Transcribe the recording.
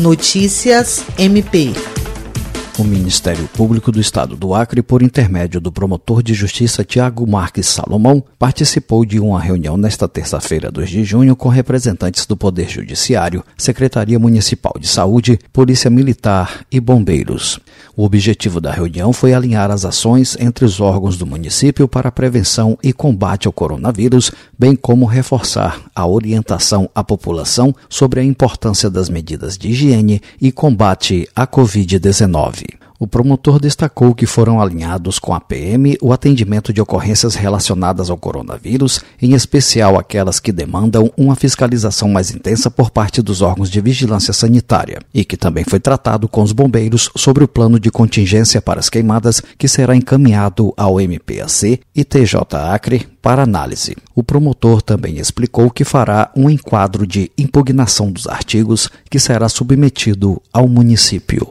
Notícias MP. O Ministério Público do Estado do Acre, por intermédio do promotor de justiça Tiago Marques Salomão, participou de uma reunião nesta terça-feira, 2 de junho, com representantes do Poder Judiciário, Secretaria Municipal de Saúde, Polícia Militar e Bombeiros. O objetivo da reunião foi alinhar as ações entre os órgãos do município para a prevenção e combate ao coronavírus, bem como reforçar a orientação à população sobre a importância das medidas de higiene e combate à Covid-19. O promotor destacou que foram alinhados com a PM o atendimento de ocorrências relacionadas ao coronavírus, em especial aquelas que demandam uma fiscalização mais intensa por parte dos órgãos de vigilância sanitária, e que também foi tratado com os bombeiros sobre o plano de contingência para as queimadas que será encaminhado ao MPAC e TJ Acre para análise. O promotor também explicou que fará um enquadro de impugnação dos artigos que será submetido ao município.